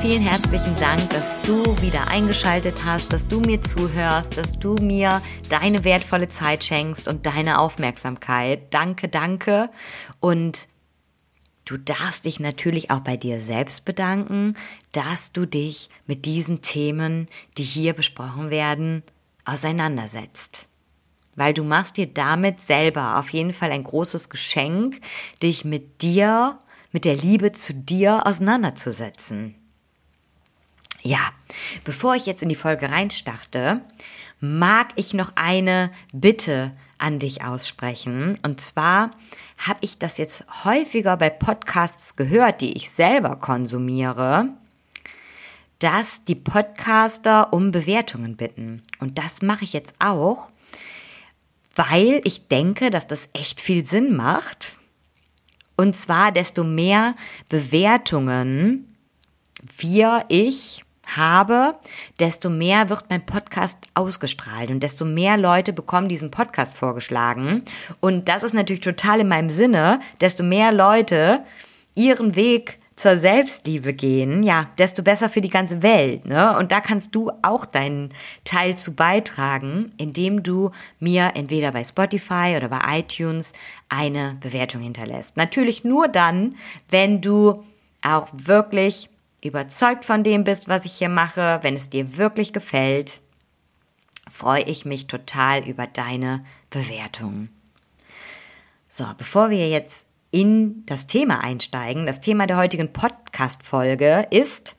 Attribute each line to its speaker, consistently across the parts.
Speaker 1: Vielen herzlichen Dank, dass du wieder eingeschaltet hast, dass du mir zuhörst, dass du mir deine wertvolle Zeit schenkst und deine Aufmerksamkeit. Danke, danke. Und du darfst dich natürlich auch bei dir selbst bedanken, dass du dich mit diesen Themen, die hier besprochen werden, auseinandersetzt. Weil du machst dir damit selber auf jeden Fall ein großes Geschenk, dich mit dir mit der Liebe zu dir auseinanderzusetzen. Ja, bevor ich jetzt in die Folge reinstarte, mag ich noch eine Bitte an dich aussprechen. Und zwar habe ich das jetzt häufiger bei Podcasts gehört, die ich selber konsumiere, dass die Podcaster um Bewertungen bitten. Und das mache ich jetzt auch, weil ich denke, dass das echt viel Sinn macht und zwar, desto mehr Bewertungen wir, ich habe, desto mehr wird mein Podcast ausgestrahlt und desto mehr Leute bekommen diesen Podcast vorgeschlagen. Und das ist natürlich total in meinem Sinne, desto mehr Leute ihren Weg zur Selbstliebe gehen, ja, desto besser für die ganze Welt. Ne? Und da kannst du auch deinen Teil zu beitragen, indem du mir entweder bei Spotify oder bei iTunes eine Bewertung hinterlässt. Natürlich nur dann, wenn du auch wirklich überzeugt von dem bist, was ich hier mache, wenn es dir wirklich gefällt, freue ich mich total über deine Bewertung. So, bevor wir jetzt in das Thema einsteigen. Das Thema der heutigen Podcast-Folge ist,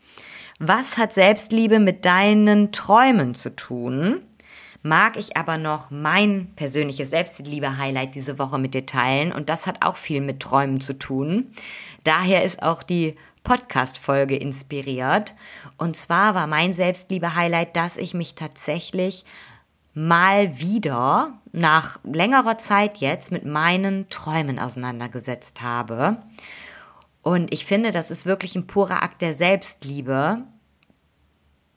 Speaker 1: was hat Selbstliebe mit deinen Träumen zu tun? Mag ich aber noch mein persönliches Selbstliebe-Highlight diese Woche mit dir teilen und das hat auch viel mit Träumen zu tun. Daher ist auch die Podcast-Folge inspiriert. Und zwar war mein Selbstliebe-Highlight, dass ich mich tatsächlich mal wieder nach längerer Zeit jetzt mit meinen Träumen auseinandergesetzt habe. Und ich finde, das ist wirklich ein purer Akt der Selbstliebe,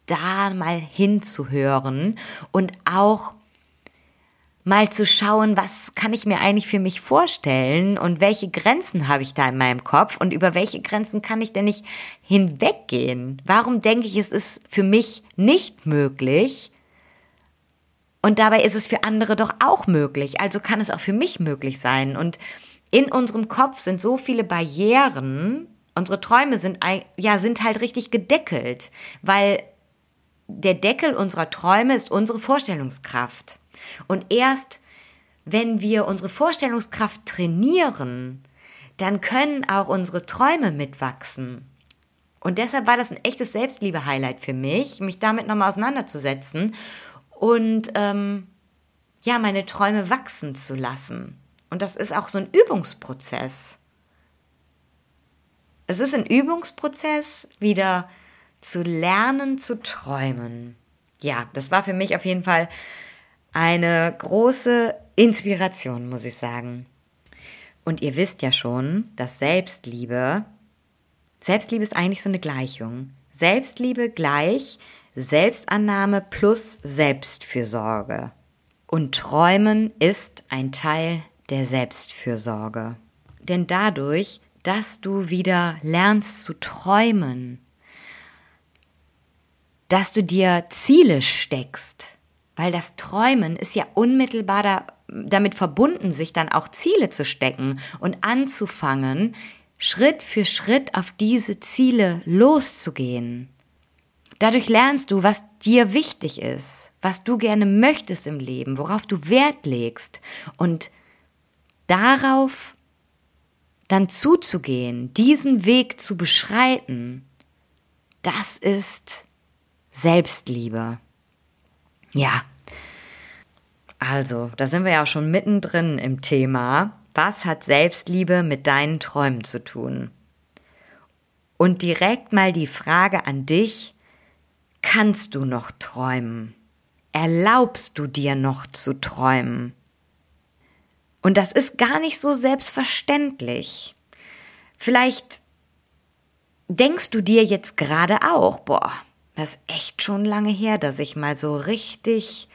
Speaker 1: da mal hinzuhören und auch mal zu schauen, was kann ich mir eigentlich für mich vorstellen und welche Grenzen habe ich da in meinem Kopf und über welche Grenzen kann ich denn nicht hinweggehen? Warum denke ich, es ist für mich nicht möglich, und dabei ist es für andere doch auch möglich. Also kann es auch für mich möglich sein. Und in unserem Kopf sind so viele Barrieren. Unsere Träume sind, ja, sind halt richtig gedeckelt, weil der Deckel unserer Träume ist unsere Vorstellungskraft. Und erst wenn wir unsere Vorstellungskraft trainieren, dann können auch unsere Träume mitwachsen. Und deshalb war das ein echtes Selbstliebe-Highlight für mich, mich damit nochmal auseinanderzusetzen und ähm, ja, meine Träume wachsen zu lassen. Und das ist auch so ein Übungsprozess. Es ist ein Übungsprozess, wieder zu lernen, zu träumen. Ja, das war für mich auf jeden Fall eine große Inspiration, muss ich sagen. Und ihr wisst ja schon, dass Selbstliebe, Selbstliebe ist eigentlich so eine Gleichung. Selbstliebe gleich Selbstannahme plus Selbstfürsorge. Und Träumen ist ein Teil der Selbstfürsorge. Denn dadurch, dass du wieder lernst zu träumen, dass du dir Ziele steckst, weil das Träumen ist ja unmittelbar da, damit verbunden, sich dann auch Ziele zu stecken und anzufangen, Schritt für Schritt auf diese Ziele loszugehen. Dadurch lernst du, was dir wichtig ist, was du gerne möchtest im Leben, worauf du Wert legst und darauf dann zuzugehen, diesen Weg zu beschreiten, das ist Selbstliebe. Ja. Also, da sind wir ja auch schon mittendrin im Thema. Was hat Selbstliebe mit deinen Träumen zu tun? Und direkt mal die Frage an dich, kannst du noch träumen? Erlaubst du dir noch zu träumen? Und das ist gar nicht so selbstverständlich. Vielleicht denkst du dir jetzt gerade auch, boah, das ist echt schon lange her, dass ich mal so richtig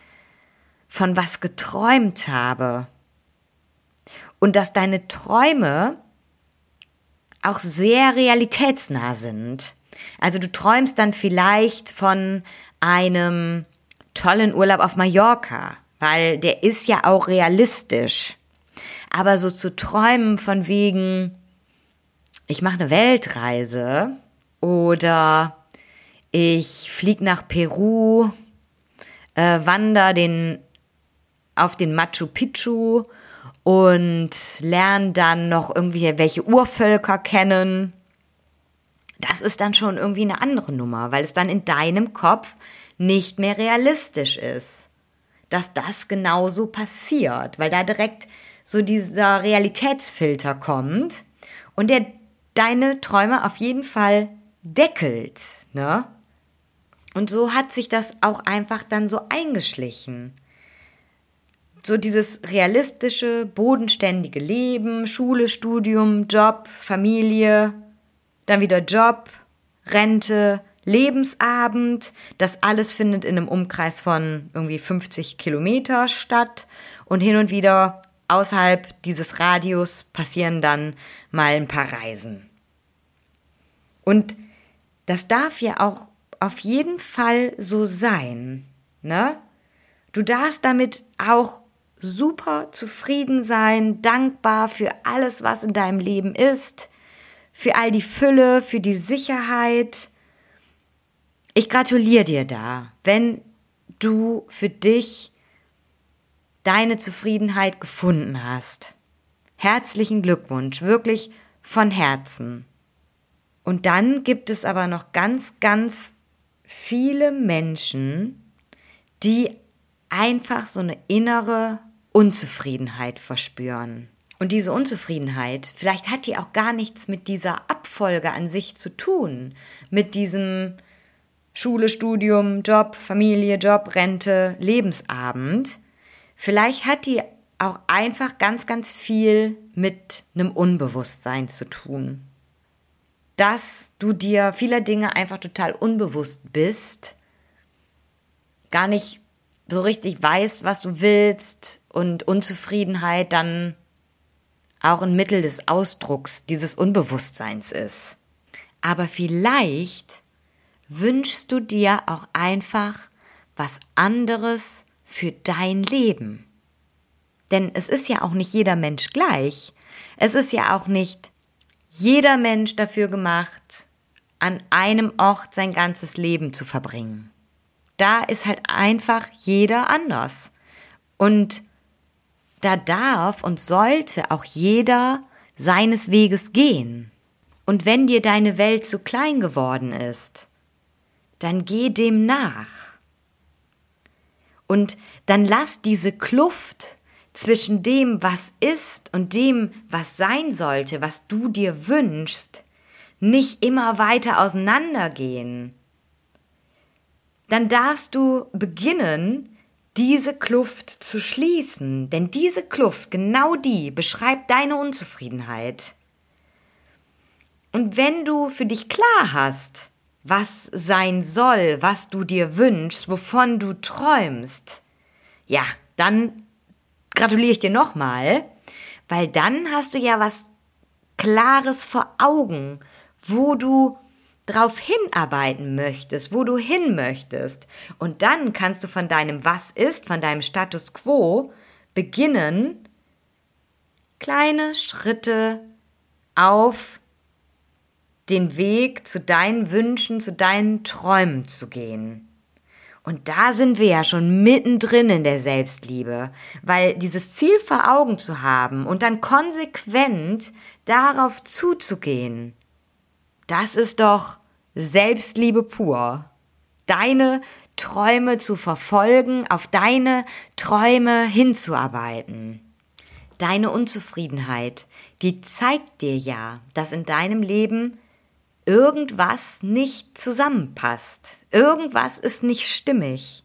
Speaker 1: von was geträumt habe. Und dass deine Träume auch sehr realitätsnah sind. Also du träumst dann vielleicht von einem tollen Urlaub auf Mallorca, weil der ist ja auch realistisch. Aber so zu träumen von wegen, ich mache eine Weltreise oder ich fliege nach Peru, äh, wander den auf den Machu Picchu und lerne dann noch irgendwie welche Urvölker kennen. Das ist dann schon irgendwie eine andere Nummer, weil es dann in deinem Kopf nicht mehr realistisch ist, dass das genauso passiert, weil da direkt so dieser Realitätsfilter kommt und der deine Träume auf jeden Fall deckelt, ne? Und so hat sich das auch einfach dann so eingeschlichen. So dieses realistische, bodenständige Leben, Schule, Studium, Job, Familie, dann wieder Job, Rente, Lebensabend. Das alles findet in einem Umkreis von irgendwie 50 Kilometer statt. Und hin und wieder außerhalb dieses Radius passieren dann mal ein paar Reisen. Und das darf ja auch auf jeden Fall so sein, ne? Du darfst damit auch super zufrieden sein, dankbar für alles, was in deinem Leben ist, für all die Fülle, für die Sicherheit. Ich gratuliere dir da, wenn du für dich deine Zufriedenheit gefunden hast. Herzlichen Glückwunsch, wirklich von Herzen. Und dann gibt es aber noch ganz, ganz viele Menschen, die einfach so eine innere Unzufriedenheit verspüren. Und diese Unzufriedenheit, vielleicht hat die auch gar nichts mit dieser Abfolge an sich zu tun, mit diesem Schule, Studium, Job, Familie, Job, Rente, Lebensabend. Vielleicht hat die auch einfach ganz, ganz viel mit einem Unbewusstsein zu tun dass du dir vieler Dinge einfach total unbewusst bist, gar nicht so richtig weißt, was du willst und Unzufriedenheit dann auch ein Mittel des Ausdrucks dieses Unbewusstseins ist. Aber vielleicht wünschst du dir auch einfach was anderes für dein Leben. Denn es ist ja auch nicht jeder Mensch gleich. Es ist ja auch nicht jeder Mensch dafür gemacht, an einem Ort sein ganzes Leben zu verbringen. Da ist halt einfach jeder anders. Und da darf und sollte auch jeder seines Weges gehen. Und wenn dir deine Welt zu klein geworden ist, dann geh dem nach. Und dann lass diese Kluft zwischen dem, was ist und dem, was sein sollte, was du dir wünschst, nicht immer weiter auseinandergehen, dann darfst du beginnen, diese Kluft zu schließen, denn diese Kluft, genau die, beschreibt deine Unzufriedenheit. Und wenn du für dich klar hast, was sein soll, was du dir wünschst, wovon du träumst, ja, dann gratuliere ich dir nochmal, weil dann hast du ja was Klares vor Augen, wo du drauf hinarbeiten möchtest, wo du hin möchtest. Und dann kannst du von deinem Was ist, von deinem Status quo beginnen, kleine Schritte auf den Weg zu deinen Wünschen, zu deinen Träumen zu gehen. Und da sind wir ja schon mittendrin in der Selbstliebe, weil dieses Ziel vor Augen zu haben und dann konsequent darauf zuzugehen, das ist doch Selbstliebe pur. Deine Träume zu verfolgen, auf deine Träume hinzuarbeiten. Deine Unzufriedenheit, die zeigt dir ja, dass in deinem Leben irgendwas nicht zusammenpasst. Irgendwas ist nicht stimmig.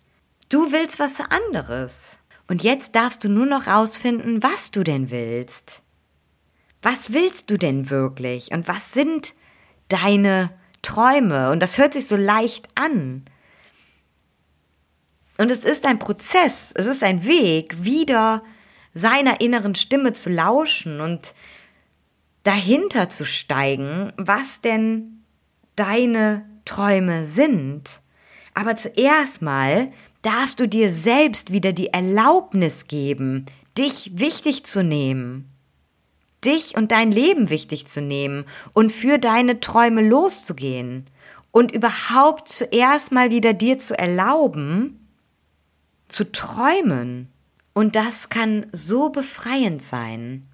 Speaker 1: Du willst was anderes. Und jetzt darfst du nur noch rausfinden, was du denn willst. Was willst du denn wirklich? Und was sind deine Träume? Und das hört sich so leicht an. Und es ist ein Prozess, es ist ein Weg, wieder seiner inneren Stimme zu lauschen und dahinter zu steigen, was denn deine Träume sind. Aber zuerst mal darfst du dir selbst wieder die Erlaubnis geben, dich wichtig zu nehmen, dich und dein Leben wichtig zu nehmen und für deine Träume loszugehen und überhaupt zuerst mal wieder dir zu erlauben, zu träumen. Und das kann so befreiend sein.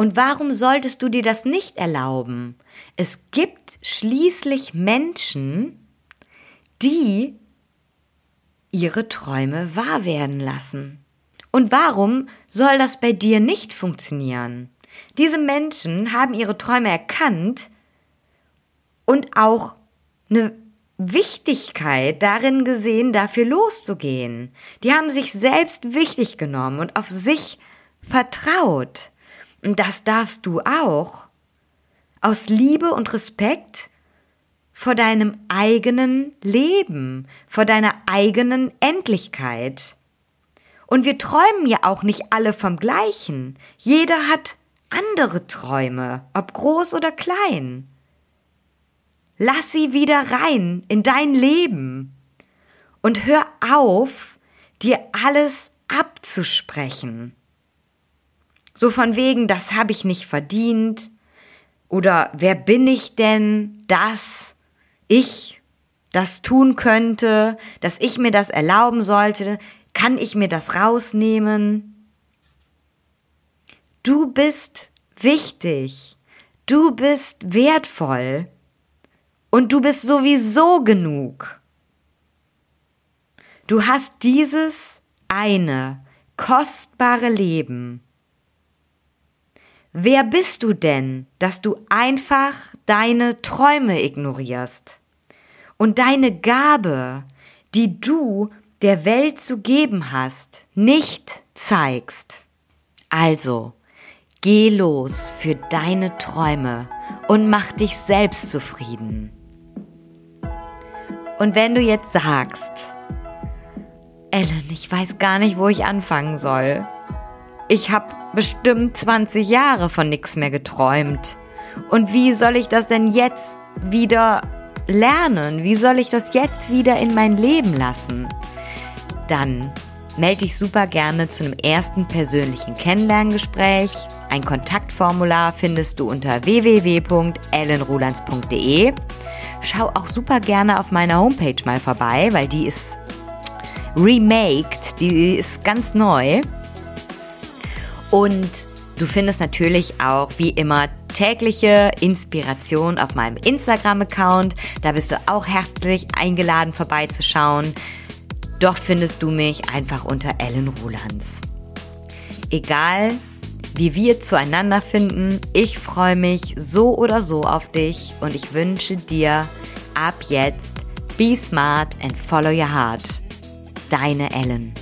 Speaker 1: Und warum solltest du dir das nicht erlauben? Es gibt schließlich Menschen, die ihre Träume wahr werden lassen. Und warum soll das bei dir nicht funktionieren? Diese Menschen haben ihre Träume erkannt und auch eine Wichtigkeit darin gesehen, dafür loszugehen. Die haben sich selbst wichtig genommen und auf sich vertraut. Das darfst du auch. Aus Liebe und Respekt vor deinem eigenen Leben, vor deiner eigenen Endlichkeit. Und wir träumen ja auch nicht alle vom gleichen. Jeder hat andere Träume, ob groß oder klein. Lass sie wieder rein in dein Leben und hör auf, dir alles abzusprechen. So von wegen, das habe ich nicht verdient. Oder wer bin ich denn, dass ich das tun könnte, dass ich mir das erlauben sollte? Kann ich mir das rausnehmen? Du bist wichtig. Du bist wertvoll. Und du bist sowieso genug. Du hast dieses eine kostbare Leben. Wer bist du denn, dass du einfach deine Träume ignorierst und deine Gabe, die du der Welt zu geben hast, nicht zeigst? Also, geh los für deine Träume und mach dich selbst zufrieden. Und wenn du jetzt sagst, Ellen, ich weiß gar nicht, wo ich anfangen soll. Ich habe bestimmt 20 Jahre von nichts mehr geträumt. Und wie soll ich das denn jetzt wieder lernen? Wie soll ich das jetzt wieder in mein Leben lassen? Dann melde dich super gerne zu einem ersten persönlichen Kennenlerngespräch. Ein Kontaktformular findest du unter www.ellenrulands.de. Schau auch super gerne auf meiner Homepage mal vorbei, weil die ist remaked, die ist ganz neu. Und du findest natürlich auch wie immer tägliche Inspiration auf meinem Instagram-Account. Da bist du auch herzlich eingeladen vorbeizuschauen. Dort findest du mich einfach unter Ellen Rulands. Egal, wie wir zueinander finden, ich freue mich so oder so auf dich und ich wünsche dir ab jetzt Be smart and follow your heart. Deine Ellen.